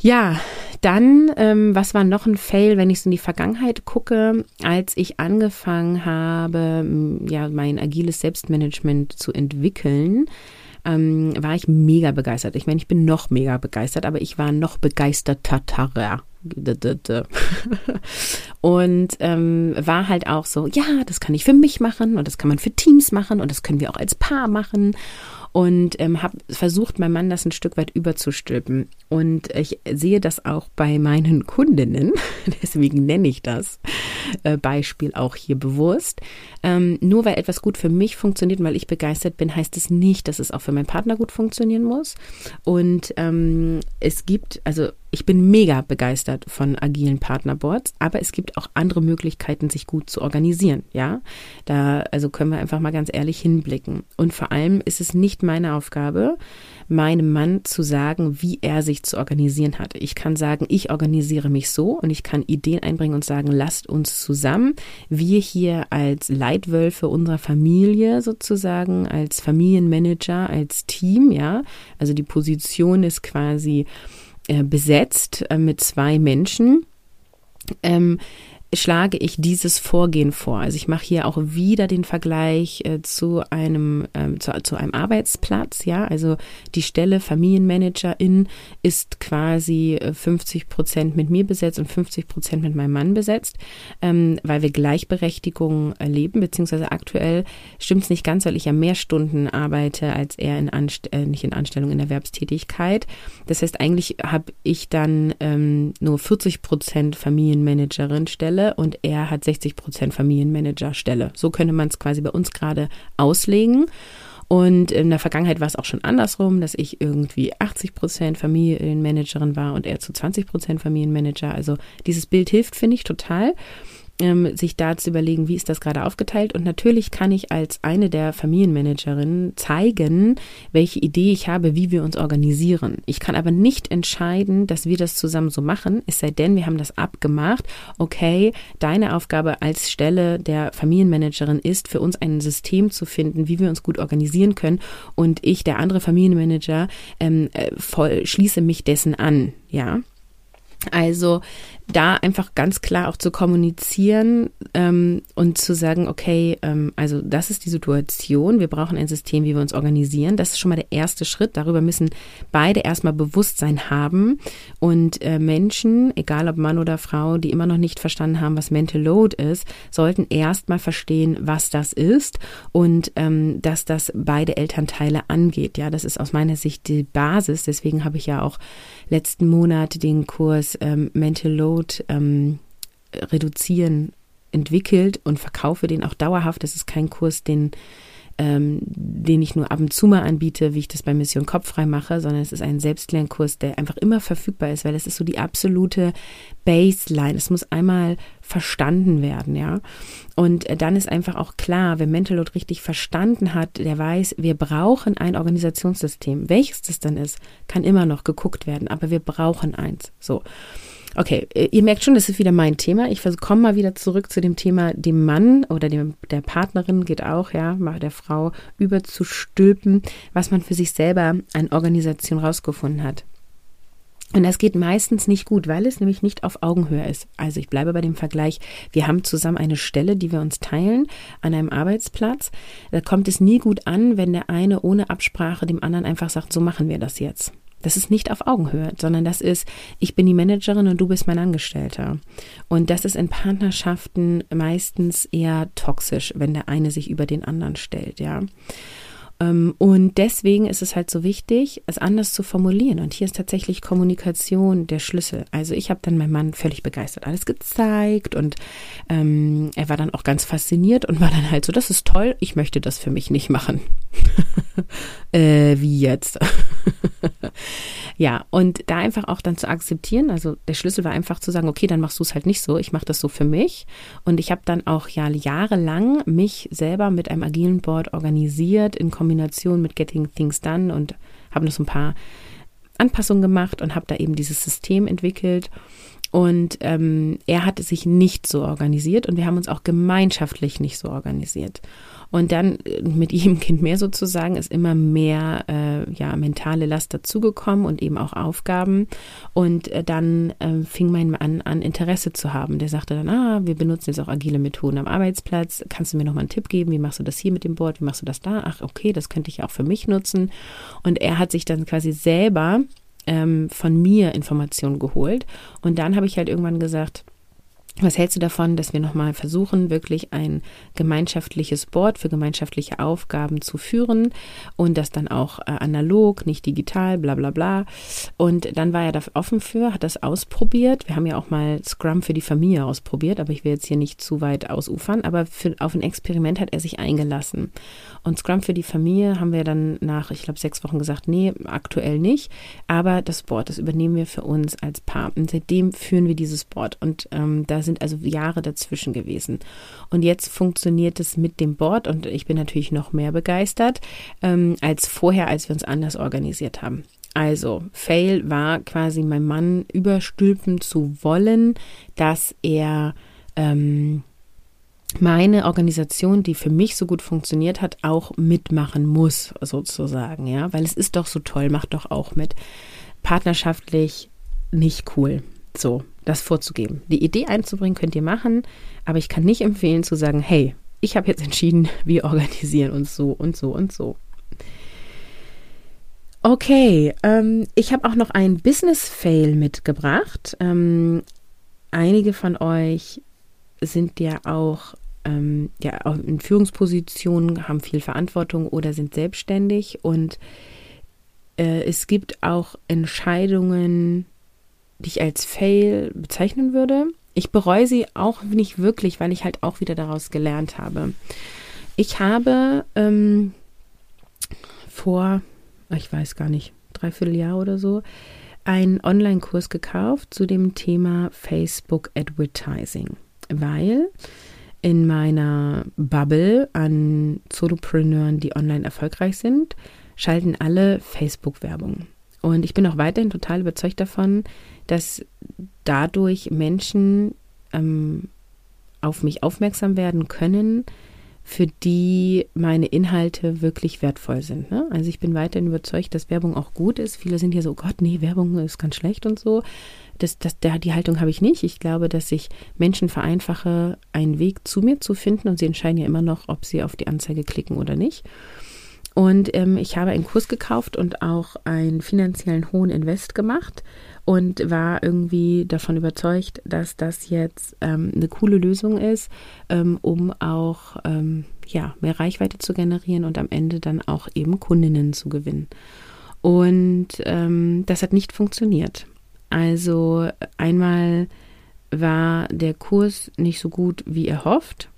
Ja, dann, ähm, was war noch ein Fail, wenn ich so in die Vergangenheit gucke, als ich angefangen habe, ja, mein agiles Selbstmanagement zu entwickeln, ähm, war ich mega begeistert. Ich meine, ich bin noch mega begeistert, aber ich war noch begeisterter. und ähm, war halt auch so, ja, das kann ich für mich machen und das kann man für Teams machen und das können wir auch als Paar machen und ähm, habe versucht, meinem Mann das ein Stück weit überzustülpen. Und ich sehe das auch bei meinen Kundinnen, deswegen nenne ich das äh, Beispiel auch hier bewusst. Ähm, nur weil etwas gut für mich funktioniert und weil ich begeistert bin, heißt es nicht, dass es auch für meinen Partner gut funktionieren muss. Und ähm, es gibt, also ich bin mega begeistert von agilen Partnerboards, aber es gibt auch andere Möglichkeiten, sich gut zu organisieren. Ja, da also können wir einfach mal ganz ehrlich hinblicken. Und vor allem ist es nicht meine Aufgabe, meinem Mann zu sagen, wie er sich zu organisieren hat. Ich kann sagen, ich organisiere mich so und ich kann Ideen einbringen und sagen, lasst uns zusammen, wir hier als Leitwölfe unserer Familie sozusagen, als Familienmanager, als Team, ja, also die Position ist quasi besetzt äh, mit zwei Menschen. Ähm, schlage ich dieses Vorgehen vor. Also ich mache hier auch wieder den Vergleich äh, zu einem ähm, zu, zu, einem Arbeitsplatz. Ja, also die Stelle Familienmanagerin ist quasi 50 äh, Prozent mit mir besetzt und 50 Prozent mit meinem Mann besetzt, ähm, weil wir Gleichberechtigung erleben. Beziehungsweise aktuell stimmt es nicht ganz, weil ich ja mehr Stunden arbeite als er in Anst äh, nicht in Anstellung in Erwerbstätigkeit. Das heißt, eigentlich habe ich dann ähm, nur 40 Prozent Familienmanagerin Stelle Stelle und er hat 60 Prozent Familienmanager-Stelle. So könnte man es quasi bei uns gerade auslegen. Und in der Vergangenheit war es auch schon andersrum, dass ich irgendwie 80 Prozent Familienmanagerin war und er zu 20 Prozent Familienmanager. Also dieses Bild hilft, finde ich, total. Ähm, sich da zu überlegen, wie ist das gerade aufgeteilt. Und natürlich kann ich als eine der Familienmanagerinnen zeigen, welche Idee ich habe, wie wir uns organisieren. Ich kann aber nicht entscheiden, dass wir das zusammen so machen, es sei denn, wir haben das abgemacht. Okay, deine Aufgabe als Stelle der Familienmanagerin ist, für uns ein System zu finden, wie wir uns gut organisieren können. Und ich, der andere Familienmanager, ähm, äh, voll, schließe mich dessen an. Ja, also da einfach ganz klar auch zu kommunizieren ähm, und zu sagen, okay, ähm, also das ist die Situation, wir brauchen ein System, wie wir uns organisieren. Das ist schon mal der erste Schritt. Darüber müssen beide erstmal Bewusstsein haben. Und äh, Menschen, egal ob Mann oder Frau, die immer noch nicht verstanden haben, was Mental Load ist, sollten erstmal verstehen, was das ist und ähm, dass das beide Elternteile angeht. Ja, das ist aus meiner Sicht die Basis. Deswegen habe ich ja auch letzten Monat den Kurs ähm, Mental Load ähm, reduzieren entwickelt und verkaufe den auch dauerhaft. Das ist kein Kurs, den ähm, den ich nur ab und zu mal anbiete, wie ich das bei Mission Kopffrei mache, sondern es ist ein Selbstlernkurs, der einfach immer verfügbar ist, weil es ist so die absolute Baseline. Es muss einmal verstanden werden, ja. Und äh, dann ist einfach auch klar, wer Mental Load richtig verstanden hat, der weiß, wir brauchen ein Organisationssystem. Welches das dann ist, kann immer noch geguckt werden, aber wir brauchen eins. So. Okay, äh, ihr merkt schon, das ist wieder mein Thema. Ich komme mal wieder zurück zu dem Thema, dem Mann oder dem, der Partnerin geht auch, ja, der Frau überzustülpen, was man für sich selber an Organisation rausgefunden hat. Und das geht meistens nicht gut, weil es nämlich nicht auf Augenhöhe ist. Also ich bleibe bei dem Vergleich, wir haben zusammen eine Stelle, die wir uns teilen an einem Arbeitsplatz. Da kommt es nie gut an, wenn der eine ohne Absprache dem anderen einfach sagt, so machen wir das jetzt. Das ist nicht auf Augenhöhe, sondern das ist, ich bin die Managerin und du bist mein Angestellter. Und das ist in Partnerschaften meistens eher toxisch, wenn der eine sich über den anderen stellt, ja. Ähm, und deswegen ist es halt so wichtig, es anders zu formulieren. Und hier ist tatsächlich Kommunikation der Schlüssel. Also ich habe dann meinem Mann völlig begeistert alles gezeigt und ähm, er war dann auch ganz fasziniert und war dann halt so, das ist toll, ich möchte das für mich nicht machen. äh, wie jetzt? ja, und da einfach auch dann zu akzeptieren, also der Schlüssel war einfach zu sagen, okay, dann machst du es halt nicht so, ich mache das so für mich. Und ich habe dann auch ja jahrelang mich selber mit einem agilen Board organisiert in Kombination mit Getting Things Done und habe noch so ein paar Anpassungen gemacht und habe da eben dieses System entwickelt. Und ähm, er hatte sich nicht so organisiert und wir haben uns auch gemeinschaftlich nicht so organisiert. Und dann äh, mit jedem Kind mehr sozusagen ist immer mehr äh, ja, mentale Last dazugekommen und eben auch Aufgaben. Und äh, dann äh, fing mein Mann an, Interesse zu haben. Der sagte dann, ah, wir benutzen jetzt auch agile Methoden am Arbeitsplatz. Kannst du mir noch mal einen Tipp geben? Wie machst du das hier mit dem Board? Wie machst du das da? Ach, okay, das könnte ich auch für mich nutzen. Und er hat sich dann quasi selber ähm, von mir Informationen geholt. Und dann habe ich halt irgendwann gesagt, was hältst du davon, dass wir nochmal versuchen, wirklich ein gemeinschaftliches Board für gemeinschaftliche Aufgaben zu führen und das dann auch äh, analog, nicht digital, bla bla bla. Und dann war er da offen für, hat das ausprobiert. Wir haben ja auch mal Scrum für die Familie ausprobiert, aber ich will jetzt hier nicht zu weit ausufern. Aber für, auf ein Experiment hat er sich eingelassen. Und Scrum für die Familie haben wir dann nach, ich glaube, sechs Wochen gesagt, nee, aktuell nicht. Aber das Board, das übernehmen wir für uns als Paar. Und seitdem führen wir dieses Board. Und ähm, da sind also Jahre dazwischen gewesen. Und jetzt funktioniert es mit dem Board und ich bin natürlich noch mehr begeistert ähm, als vorher, als wir uns anders organisiert haben. Also, Fail war quasi mein Mann überstülpen zu wollen, dass er ähm, meine Organisation, die für mich so gut funktioniert hat, auch mitmachen muss, sozusagen, ja, weil es ist doch so toll, macht doch auch mit. Partnerschaftlich nicht cool. So, das vorzugeben. Die Idee einzubringen könnt ihr machen, aber ich kann nicht empfehlen zu sagen, hey, ich habe jetzt entschieden, wir organisieren uns so und so und so. Okay, ähm, ich habe auch noch ein Business-Fail mitgebracht. Ähm, einige von euch sind ja auch ähm, ja, in Führungspositionen, haben viel Verantwortung oder sind selbstständig und äh, es gibt auch Entscheidungen, die ich als Fail bezeichnen würde. Ich bereue sie auch nicht wirklich, weil ich halt auch wieder daraus gelernt habe. Ich habe ähm, vor, ich weiß gar nicht, dreiviertel Jahr oder so, einen Online-Kurs gekauft zu dem Thema Facebook Advertising. weil in meiner Bubble an Solopreneuren, die online erfolgreich sind, schalten alle Facebook-Werbung. Und ich bin auch weiterhin total überzeugt davon, dass dadurch Menschen ähm, auf mich aufmerksam werden können, für die meine Inhalte wirklich wertvoll sind. Ne? Also ich bin weiterhin überzeugt, dass Werbung auch gut ist. Viele sind ja so, oh Gott, nee, Werbung ist ganz schlecht und so. Das, das, der, die Haltung habe ich nicht. Ich glaube, dass ich Menschen vereinfache, einen Weg zu mir zu finden und sie entscheiden ja immer noch, ob sie auf die Anzeige klicken oder nicht. Und ähm, ich habe einen Kurs gekauft und auch einen finanziellen hohen Invest gemacht und war irgendwie davon überzeugt, dass das jetzt ähm, eine coole Lösung ist, ähm, um auch ähm, ja, mehr Reichweite zu generieren und am Ende dann auch eben Kundinnen zu gewinnen. Und ähm, das hat nicht funktioniert. Also einmal war der Kurs nicht so gut wie erhofft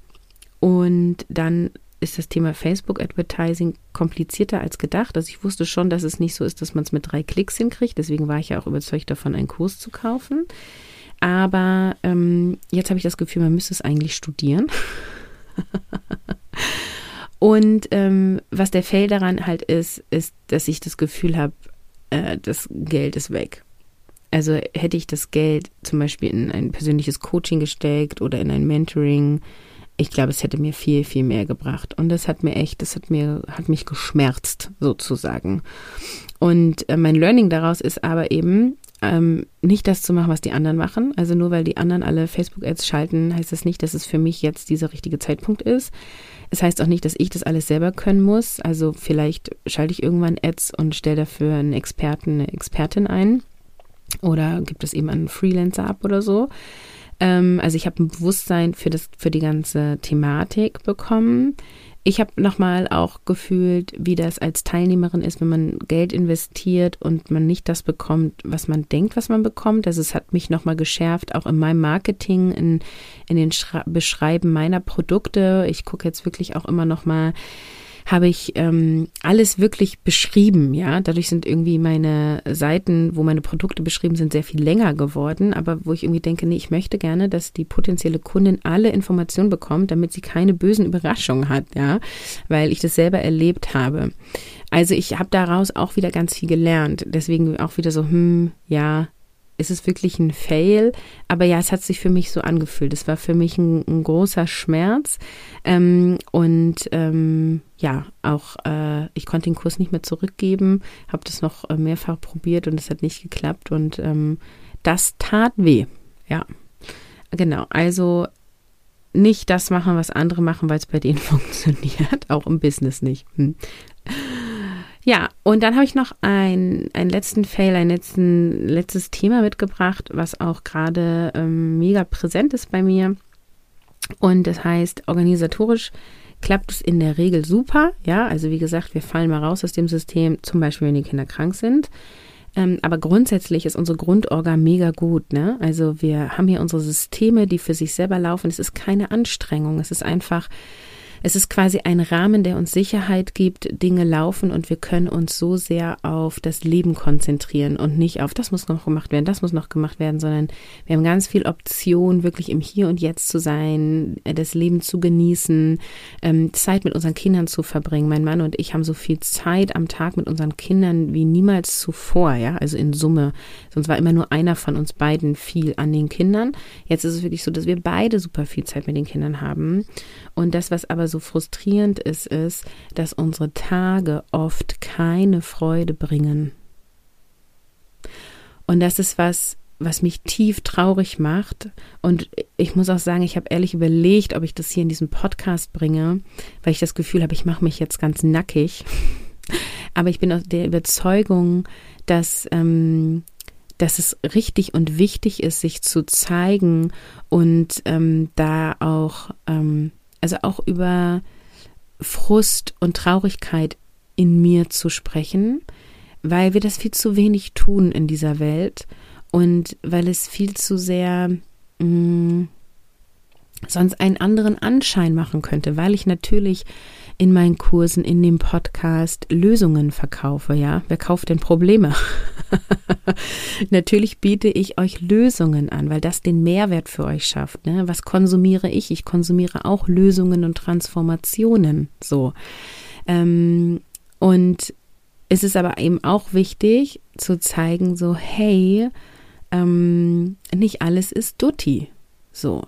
und dann ist das Thema Facebook Advertising komplizierter als gedacht. Also ich wusste schon, dass es nicht so ist, dass man es mit drei Klicks hinkriegt. Deswegen war ich ja auch überzeugt davon, einen Kurs zu kaufen. Aber ähm, jetzt habe ich das Gefühl, man müsste es eigentlich studieren. Und ähm, was der Fail daran halt ist, ist, dass ich das Gefühl habe, äh, das Geld ist weg. Also hätte ich das Geld zum Beispiel in ein persönliches Coaching gesteckt oder in ein Mentoring, ich glaube, es hätte mir viel, viel mehr gebracht. Und das hat mir echt, das hat mir, hat mich geschmerzt, sozusagen. Und äh, mein Learning daraus ist aber eben, ähm, nicht das zu machen, was die anderen machen. Also nur weil die anderen alle Facebook-Ads schalten, heißt das nicht, dass es für mich jetzt dieser richtige Zeitpunkt ist. Es heißt auch nicht, dass ich das alles selber können muss. Also vielleicht schalte ich irgendwann Ads und stelle dafür einen Experten, eine Expertin ein. Oder gibt es eben einen Freelancer ab oder so. Ähm, also ich habe ein Bewusstsein für, das, für die ganze Thematik bekommen. Ich habe nochmal auch gefühlt, wie das als Teilnehmerin ist, wenn man Geld investiert und man nicht das bekommt, was man denkt, was man bekommt. Also es hat mich nochmal geschärft, auch in meinem Marketing, in, in den Schra Beschreiben meiner Produkte. Ich gucke jetzt wirklich auch immer nochmal habe ich ähm, alles wirklich beschrieben, ja. Dadurch sind irgendwie meine Seiten, wo meine Produkte beschrieben sind, sehr viel länger geworden, aber wo ich irgendwie denke, nee, ich möchte gerne, dass die potenzielle Kundin alle Informationen bekommt, damit sie keine bösen Überraschungen hat, ja, weil ich das selber erlebt habe. Also ich habe daraus auch wieder ganz viel gelernt. Deswegen auch wieder so, hm, ja, ist es wirklich ein Fail. Aber ja, es hat sich für mich so angefühlt. Es war für mich ein, ein großer Schmerz. Ähm, und ähm, ja, auch äh, ich konnte den Kurs nicht mehr zurückgeben, habe das noch äh, mehrfach probiert und es hat nicht geklappt. Und ähm, das tat weh. Ja, genau. Also nicht das machen, was andere machen, weil es bei denen funktioniert. Auch im Business nicht. Hm. Ja, und dann habe ich noch ein, einen letzten Fail, ein letzten, letztes Thema mitgebracht, was auch gerade ähm, mega präsent ist bei mir. Und das heißt, organisatorisch klappt es in der Regel super. Ja, also wie gesagt, wir fallen mal raus aus dem System, zum Beispiel, wenn die Kinder krank sind. Ähm, aber grundsätzlich ist unsere Grundorga mega gut. Ne? Also wir haben hier unsere Systeme, die für sich selber laufen. Es ist keine Anstrengung. Es ist einfach es ist quasi ein Rahmen, der uns Sicherheit gibt, Dinge laufen und wir können uns so sehr auf das Leben konzentrieren und nicht auf, das muss noch gemacht werden, das muss noch gemacht werden, sondern wir haben ganz viel Option, wirklich im Hier und Jetzt zu sein, äh, das Leben zu genießen, ähm, Zeit mit unseren Kindern zu verbringen. Mein Mann und ich haben so viel Zeit am Tag mit unseren Kindern wie niemals zuvor, ja, also in Summe. Sonst war immer nur einer von uns beiden viel an den Kindern. Jetzt ist es wirklich so, dass wir beide super viel Zeit mit den Kindern haben. Und das, was aber so frustrierend ist, ist, dass unsere Tage oft keine Freude bringen. Und das ist was, was mich tief traurig macht. Und ich muss auch sagen, ich habe ehrlich überlegt, ob ich das hier in diesem Podcast bringe, weil ich das Gefühl habe, ich mache mich jetzt ganz nackig. Aber ich bin aus der Überzeugung, dass, ähm, dass es richtig und wichtig ist, sich zu zeigen und ähm, da auch ähm, also auch über Frust und Traurigkeit in mir zu sprechen, weil wir das viel zu wenig tun in dieser Welt und weil es viel zu sehr mh, mm, sonst einen anderen Anschein machen könnte, weil ich natürlich in meinen Kursen, in dem Podcast Lösungen verkaufe, ja. Wer kauft denn Probleme? Natürlich biete ich euch Lösungen an, weil das den Mehrwert für euch schafft. Ne? Was konsumiere ich? Ich konsumiere auch Lösungen und Transformationen. So. Ähm, und es ist aber eben auch wichtig zu zeigen, so, hey, ähm, nicht alles ist Dutti. So.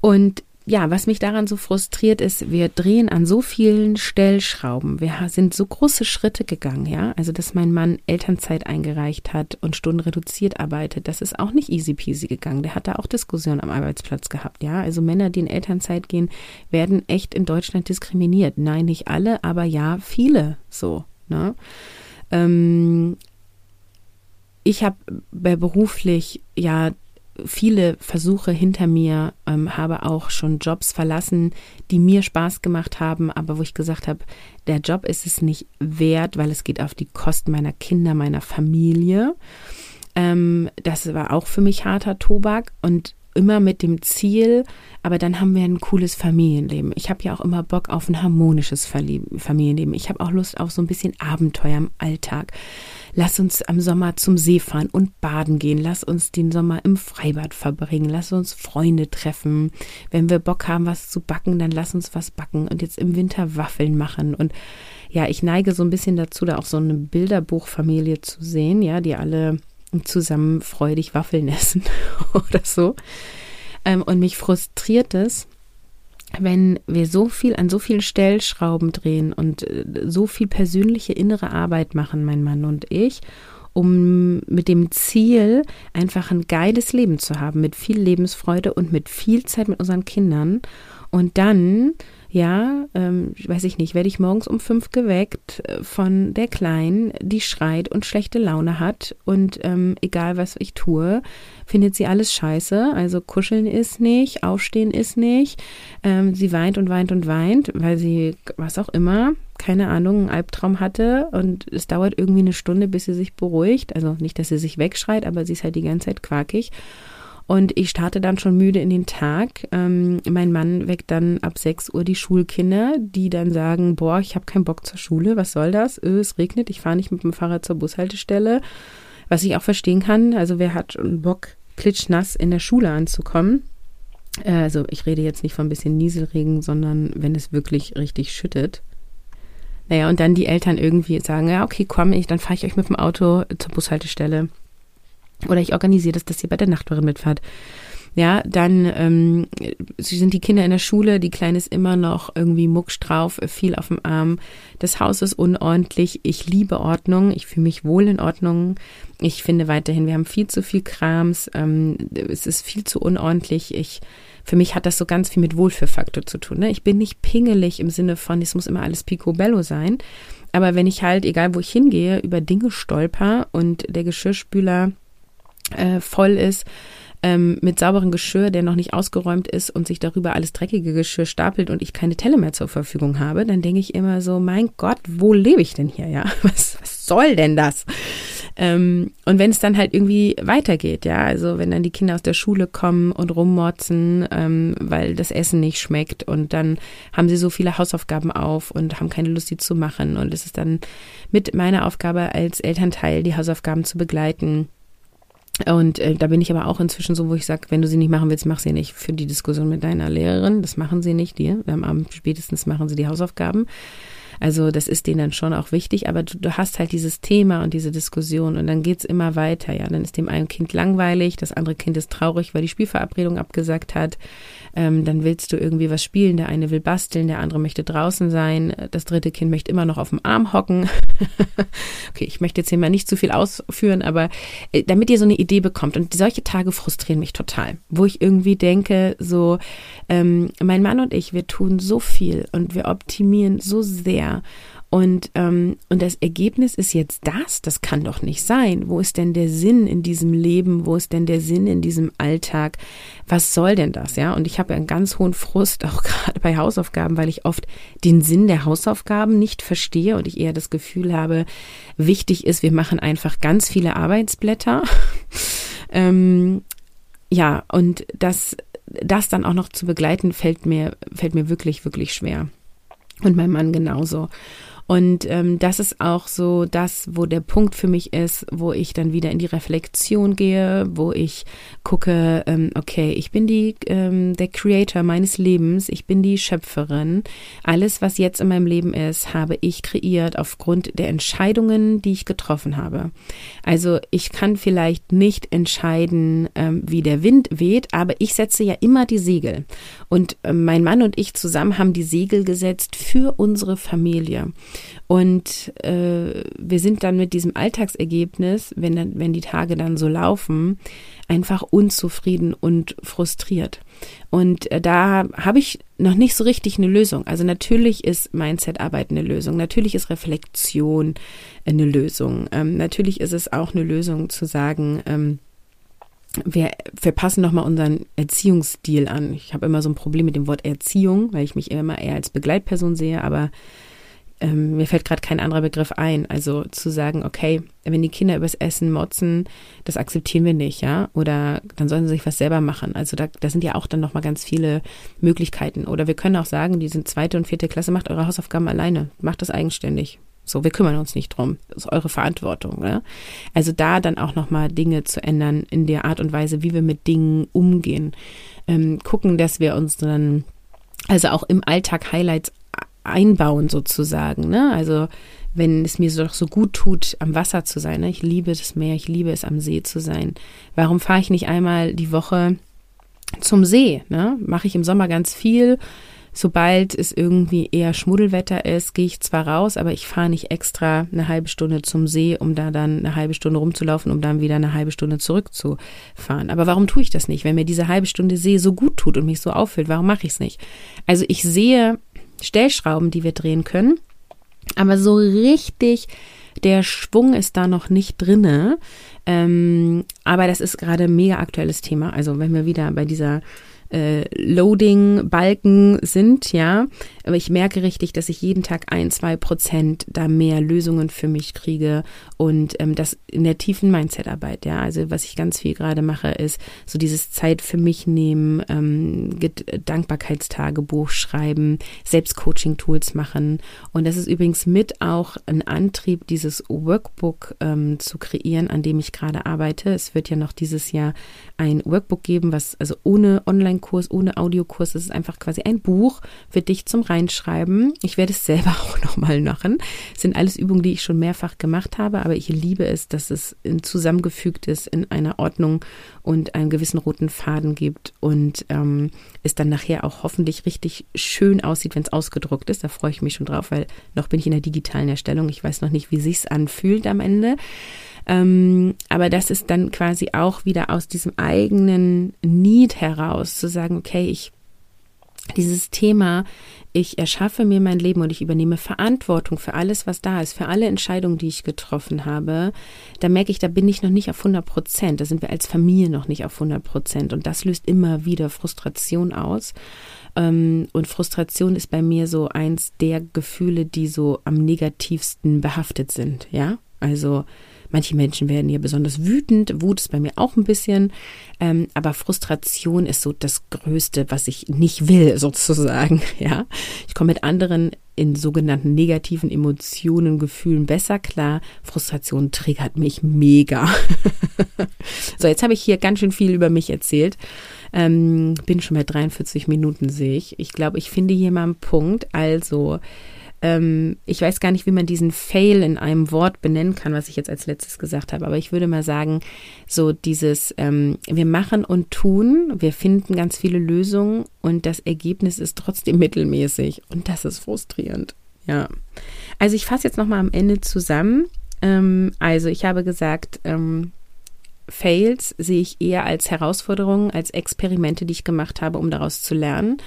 Und ja, was mich daran so frustriert ist, wir drehen an so vielen Stellschrauben. Wir sind so große Schritte gegangen, ja. Also, dass mein Mann Elternzeit eingereicht hat und Stunden reduziert arbeitet, das ist auch nicht easy peasy gegangen. Der hat da auch Diskussionen am Arbeitsplatz gehabt, ja. Also Männer, die in Elternzeit gehen, werden echt in Deutschland diskriminiert. Nein, nicht alle, aber ja, viele so, ne? Ähm, ich habe beruflich ja viele Versuche hinter mir, ähm, habe auch schon Jobs verlassen, die mir Spaß gemacht haben, aber wo ich gesagt habe, der Job ist es nicht wert, weil es geht auf die Kosten meiner Kinder, meiner Familie. Ähm, das war auch für mich harter Tobak und immer mit dem Ziel, aber dann haben wir ein cooles Familienleben. Ich habe ja auch immer Bock auf ein harmonisches Familienleben. Ich habe auch Lust auf so ein bisschen Abenteuer im Alltag. Lass uns am Sommer zum See fahren und baden gehen. Lass uns den Sommer im Freibad verbringen. Lass uns Freunde treffen. Wenn wir Bock haben, was zu backen, dann lass uns was backen und jetzt im Winter Waffeln machen. Und ja, ich neige so ein bisschen dazu, da auch so eine Bilderbuchfamilie zu sehen, ja, die alle zusammen freudig Waffeln essen oder so. Ähm, und mich frustriert es, wenn wir so viel an so vielen Stellschrauben drehen und äh, so viel persönliche innere Arbeit machen, mein Mann und ich, um mit dem Ziel, einfach ein geiles Leben zu haben, mit viel Lebensfreude und mit viel Zeit mit unseren Kindern. Und dann ja, ähm, weiß ich nicht, werde ich morgens um fünf geweckt äh, von der Kleinen, die schreit und schlechte Laune hat und ähm, egal was ich tue, findet sie alles scheiße. Also kuscheln ist nicht, aufstehen ist nicht. Ähm, sie weint und weint und weint, weil sie, was auch immer, keine Ahnung, einen Albtraum hatte und es dauert irgendwie eine Stunde, bis sie sich beruhigt. Also nicht, dass sie sich wegschreit, aber sie ist halt die ganze Zeit quakig. Und ich starte dann schon müde in den Tag. Ähm, mein Mann weckt dann ab 6 Uhr die Schulkinder, die dann sagen, boah, ich habe keinen Bock zur Schule, was soll das? Öh, es regnet, ich fahre nicht mit dem Fahrrad zur Bushaltestelle. Was ich auch verstehen kann, also wer hat einen Bock, klitschnass in der Schule anzukommen? Äh, also ich rede jetzt nicht von ein bisschen Nieselregen, sondern wenn es wirklich richtig schüttet. Naja, und dann die Eltern irgendwie sagen, ja, okay, komm, ich, dann fahre ich euch mit dem Auto zur Bushaltestelle. Oder ich organisiere das, dass ihr bei der Nachbarin mitfahrt. Ja, dann ähm, sind die Kinder in der Schule, die Kleine ist immer noch irgendwie mucksch drauf, viel auf dem Arm. Das Haus ist unordentlich. Ich liebe Ordnung. Ich fühle mich wohl in Ordnung. Ich finde weiterhin, wir haben viel zu viel Krams. Ähm, es ist viel zu unordentlich. Ich, für mich hat das so ganz viel mit Wohlfühlfaktor zu tun. Ne? Ich bin nicht pingelig im Sinne von, es muss immer alles picobello sein. Aber wenn ich halt, egal wo ich hingehe, über Dinge stolper und der Geschirrspüler äh, voll ist, ähm, mit sauberem Geschirr, der noch nicht ausgeräumt ist und sich darüber alles dreckige Geschirr stapelt und ich keine Telle mehr zur Verfügung habe, dann denke ich immer so, mein Gott, wo lebe ich denn hier, ja? Was, was soll denn das? Ähm, und wenn es dann halt irgendwie weitergeht, ja, also wenn dann die Kinder aus der Schule kommen und rummotzen, ähm, weil das Essen nicht schmeckt und dann haben sie so viele Hausaufgaben auf und haben keine Lust, die zu machen und es ist dann mit meiner Aufgabe als Elternteil, die Hausaufgaben zu begleiten und äh, da bin ich aber auch inzwischen so, wo ich sage, wenn du sie nicht machen willst, mach sie nicht für die Diskussion mit deiner Lehrerin. Das machen sie nicht dir. Am Abend spätestens machen sie die Hausaufgaben. Also das ist denen dann schon auch wichtig, aber du, du hast halt dieses Thema und diese Diskussion und dann geht's immer weiter. Ja, dann ist dem einen Kind langweilig, das andere Kind ist traurig, weil die Spielverabredung abgesagt hat. Ähm, dann willst du irgendwie was spielen. Der eine will basteln, der andere möchte draußen sein. Das dritte Kind möchte immer noch auf dem Arm hocken. okay, ich möchte jetzt hier mal nicht zu viel ausführen, aber äh, damit ihr so eine Idee bekommt. Und solche Tage frustrieren mich total, wo ich irgendwie denke, so, ähm, mein Mann und ich, wir tun so viel und wir optimieren so sehr. Und, ähm, und das Ergebnis ist jetzt das, das kann doch nicht sein. Wo ist denn der Sinn in diesem Leben? Wo ist denn der Sinn in diesem Alltag? Was soll denn das? Ja, und ich habe einen ganz hohen Frust, auch gerade bei Hausaufgaben, weil ich oft den Sinn der Hausaufgaben nicht verstehe und ich eher das Gefühl habe, wichtig ist, wir machen einfach ganz viele Arbeitsblätter. ähm, ja, und das das dann auch noch zu begleiten, fällt mir, fällt mir wirklich, wirklich schwer. Und mein Mann genauso. Und ähm, das ist auch so das, wo der Punkt für mich ist, wo ich dann wieder in die Reflexion gehe, wo ich gucke, ähm, okay, ich bin die ähm, der Creator meines Lebens, ich bin die Schöpferin. Alles, was jetzt in meinem Leben ist, habe ich kreiert aufgrund der Entscheidungen, die ich getroffen habe. Also ich kann vielleicht nicht entscheiden, ähm, wie der Wind weht, aber ich setze ja immer die Segel. Und äh, mein Mann und ich zusammen haben die Segel gesetzt für unsere Familie. Und äh, wir sind dann mit diesem Alltagsergebnis, wenn, wenn die Tage dann so laufen, einfach unzufrieden und frustriert. Und äh, da habe ich noch nicht so richtig eine Lösung. Also natürlich ist Mindset-Arbeit eine Lösung. Natürlich ist Reflexion eine Lösung. Ähm, natürlich ist es auch eine Lösung zu sagen, ähm, wir, wir passen nochmal unseren Erziehungsstil an. Ich habe immer so ein Problem mit dem Wort Erziehung, weil ich mich immer eher als Begleitperson sehe, aber ähm, mir fällt gerade kein anderer Begriff ein. Also zu sagen, okay, wenn die Kinder übers Essen motzen, das akzeptieren wir nicht, ja? Oder dann sollen sie sich was selber machen. Also da, da sind ja auch dann nochmal ganz viele Möglichkeiten. Oder wir können auch sagen, die sind zweite und vierte Klasse, macht eure Hausaufgaben alleine, macht das eigenständig. So, wir kümmern uns nicht drum. Das ist eure Verantwortung. Ne? Also da dann auch nochmal Dinge zu ändern in der Art und Weise, wie wir mit Dingen umgehen. Ähm, gucken, dass wir uns dann also auch im Alltag Highlights einbauen sozusagen. Ne? Also wenn es mir doch so gut tut, am Wasser zu sein. Ne? Ich liebe das Meer, ich liebe es, am See zu sein. Warum fahre ich nicht einmal die Woche zum See? Ne? Mache ich im Sommer ganz viel. Sobald es irgendwie eher Schmuddelwetter ist, gehe ich zwar raus, aber ich fahre nicht extra eine halbe Stunde zum See, um da dann eine halbe Stunde rumzulaufen, um dann wieder eine halbe Stunde zurückzufahren. Aber warum tue ich das nicht? Wenn mir diese halbe Stunde See so gut tut und mich so auffüllt, warum mache ich es nicht? Also ich sehe Stellschrauben, die wir drehen können. Aber so richtig der Schwung ist da noch nicht drinne. Ähm, aber das ist gerade mega aktuelles Thema. Also wenn wir wieder bei dieser äh, Loading-Balken sind, ja. Aber ich merke richtig, dass ich jeden Tag ein, zwei Prozent da mehr Lösungen für mich kriege und ähm, das in der tiefen Mindset-Arbeit, ja. Also was ich ganz viel gerade mache, ist so dieses Zeit für mich nehmen, ähm, Dankbarkeitstagebuch schreiben, Selbstcoaching-Tools machen. Und das ist übrigens mit auch ein Antrieb, dieses Workbook ähm, zu kreieren, an dem ich gerade arbeite. Es wird ja noch dieses Jahr ein Workbook geben, was also ohne Online Online-Kurs, ohne Audiokurs. Es ist einfach quasi ein Buch für dich zum Reinschreiben. Ich werde es selber auch nochmal machen. Es sind alles Übungen, die ich schon mehrfach gemacht habe, aber ich liebe es, dass es zusammengefügt ist in einer Ordnung und einen gewissen roten Faden gibt und ähm, es dann nachher auch hoffentlich richtig schön aussieht, wenn es ausgedruckt ist. Da freue ich mich schon drauf, weil noch bin ich in der digitalen Erstellung. Ich weiß noch nicht, wie sich's anfühlt am Ende. Ähm, aber das ist dann quasi auch wieder aus diesem eigenen Need heraus zu sagen, okay, ich dieses Thema, ich erschaffe mir mein Leben und ich übernehme Verantwortung für alles, was da ist, für alle Entscheidungen, die ich getroffen habe, da merke ich, da bin ich noch nicht auf 100 Prozent. Da sind wir als Familie noch nicht auf 100 Prozent. Und das löst immer wieder Frustration aus. Ähm, und Frustration ist bei mir so eins der Gefühle, die so am negativsten behaftet sind. Ja, also Manche Menschen werden hier besonders wütend. Wut ist bei mir auch ein bisschen. Ähm, aber Frustration ist so das Größte, was ich nicht will, sozusagen. Ja, ich komme mit anderen in sogenannten negativen Emotionen, Gefühlen besser klar. Frustration triggert mich mega. so, jetzt habe ich hier ganz schön viel über mich erzählt. Ähm, bin schon bei 43 Minuten, sehe ich. Ich glaube, ich finde hier mal einen Punkt. Also, ähm, ich weiß gar nicht, wie man diesen Fail in einem Wort benennen kann, was ich jetzt als letztes gesagt habe, aber ich würde mal sagen, so dieses, ähm, wir machen und tun, wir finden ganz viele Lösungen und das Ergebnis ist trotzdem mittelmäßig und das ist frustrierend. Ja. Also ich fasse jetzt nochmal am Ende zusammen. Ähm, also ich habe gesagt, ähm, Fails sehe ich eher als Herausforderungen, als Experimente, die ich gemacht habe, um daraus zu lernen.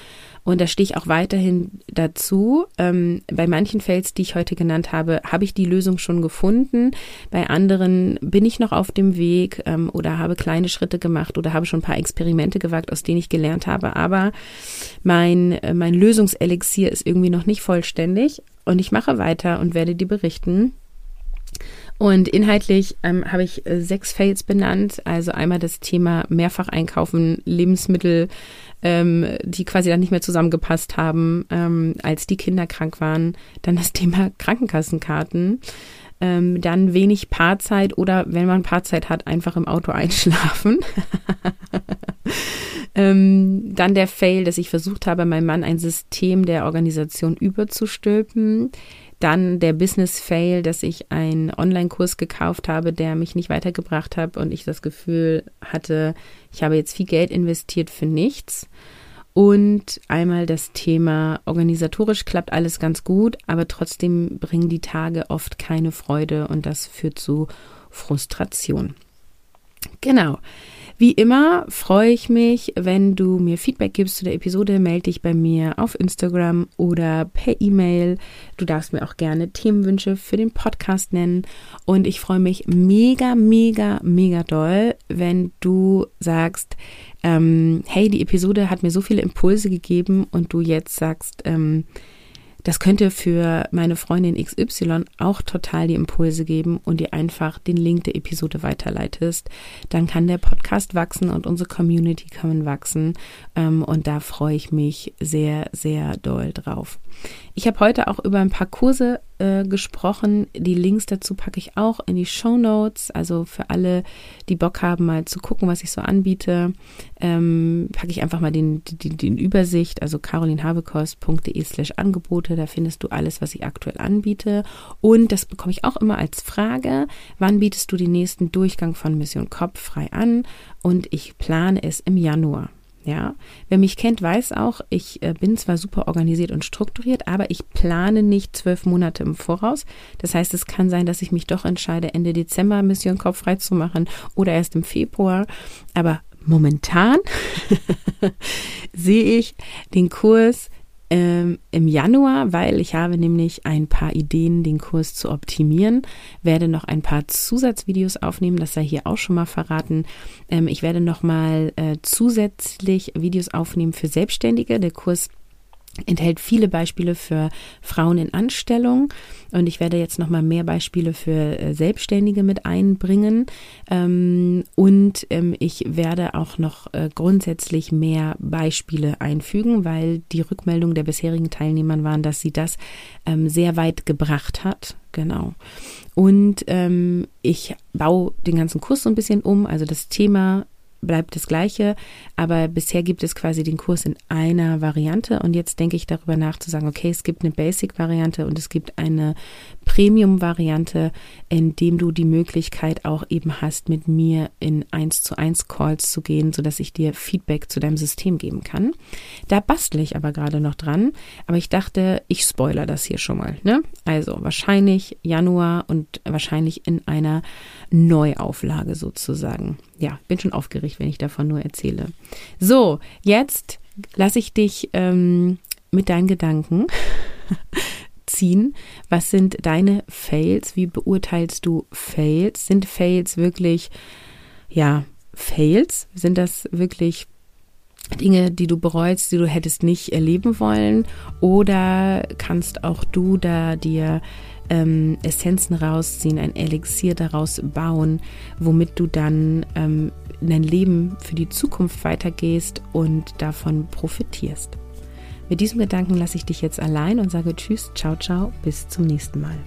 Und da stehe ich auch weiterhin dazu. Ähm, bei manchen Fails, die ich heute genannt habe, habe ich die Lösung schon gefunden. Bei anderen bin ich noch auf dem Weg ähm, oder habe kleine Schritte gemacht oder habe schon ein paar Experimente gewagt, aus denen ich gelernt habe. Aber mein, äh, mein Lösungselixier ist irgendwie noch nicht vollständig. Und ich mache weiter und werde dir berichten, Und inhaltlich ähm, habe ich äh, sechs Fails benannt. Also einmal das Thema mehrfach einkaufen, Lebensmittel, ähm, die quasi dann nicht mehr zusammengepasst haben, ähm, als die Kinder krank waren. Dann das Thema Krankenkassenkarten. Ähm, dann wenig Paarzeit oder wenn man Paarzeit hat, einfach im Auto einschlafen. ähm, dann der Fail, dass ich versucht habe, meinem Mann ein System der Organisation überzustülpen. Dann der Business Fail, dass ich einen Online-Kurs gekauft habe, der mich nicht weitergebracht hat und ich das Gefühl hatte, ich habe jetzt viel Geld investiert für nichts. Und einmal das Thema, organisatorisch klappt alles ganz gut, aber trotzdem bringen die Tage oft keine Freude und das führt zu Frustration. Genau. Wie immer freue ich mich, wenn du mir Feedback gibst zu der Episode. Melde dich bei mir auf Instagram oder per E-Mail. Du darfst mir auch gerne Themenwünsche für den Podcast nennen. Und ich freue mich mega, mega, mega doll, wenn du sagst, ähm, hey, die Episode hat mir so viele Impulse gegeben und du jetzt sagst, ähm, das könnte für meine Freundin XY auch total die Impulse geben und dir einfach den Link der Episode weiterleitest. Dann kann der Podcast wachsen und unsere Community kann wachsen. Ähm, und da freue ich mich sehr, sehr doll drauf. Ich habe heute auch über ein paar Kurse äh, gesprochen. Die Links dazu packe ich auch in die Show Notes. Also für alle, die Bock haben, mal zu gucken, was ich so anbiete, ähm, packe ich einfach mal den, den, den Übersicht, also carolinhabekost.de slash Angebote. Da findest du alles, was ich aktuell anbiete. Und das bekomme ich auch immer als Frage. Wann bietest du den nächsten Durchgang von Mission Kopf frei an? Und ich plane es im Januar. Ja, wer mich kennt, weiß auch, ich äh, bin zwar super organisiert und strukturiert, aber ich plane nicht zwölf Monate im Voraus. Das heißt, es kann sein, dass ich mich doch entscheide, Ende Dezember Mission Kopf frei zu machen oder erst im Februar. Aber momentan sehe ich den Kurs ähm, im Januar, weil ich habe nämlich ein paar Ideen, den Kurs zu optimieren, werde noch ein paar Zusatzvideos aufnehmen, das sei hier auch schon mal verraten. Ähm, ich werde noch mal äh, zusätzlich Videos aufnehmen für Selbstständige. Der Kurs enthält viele Beispiele für Frauen in Anstellung und ich werde jetzt noch mal mehr Beispiele für äh, Selbstständige mit einbringen ähm, und ähm, ich werde auch noch äh, grundsätzlich mehr Beispiele einfügen, weil die Rückmeldungen der bisherigen Teilnehmer waren, dass sie das ähm, sehr weit gebracht hat. Genau. Und ich baue den ganzen Kurs so ein bisschen um. Also das Thema bleibt das gleiche, aber bisher gibt es quasi den Kurs in einer Variante und jetzt denke ich darüber nach zu sagen, okay, es gibt eine Basic-Variante und es gibt eine Premium-Variante, in dem du die Möglichkeit auch eben hast, mit mir in 1 zu 1 Calls zu gehen, sodass ich dir Feedback zu deinem System geben kann. Da bastle ich aber gerade noch dran, aber ich dachte, ich spoiler das hier schon mal. Ne? Also wahrscheinlich Januar und wahrscheinlich in einer Neuauflage sozusagen. Ja, bin schon aufgeregt, wenn ich davon nur erzähle. So, jetzt lasse ich dich ähm, mit deinen Gedanken ziehen. Was sind deine Fails? Wie beurteilst du Fails? Sind Fails wirklich, ja, Fails? Sind das wirklich Dinge, die du bereust, die du hättest nicht erleben wollen? Oder kannst auch du da dir ähm, Essenzen rausziehen, ein Elixier daraus bauen, womit du dann ähm, dein Leben für die Zukunft weitergehst und davon profitierst? Mit diesem Gedanken lasse ich dich jetzt allein und sage Tschüss, ciao, ciao, bis zum nächsten Mal.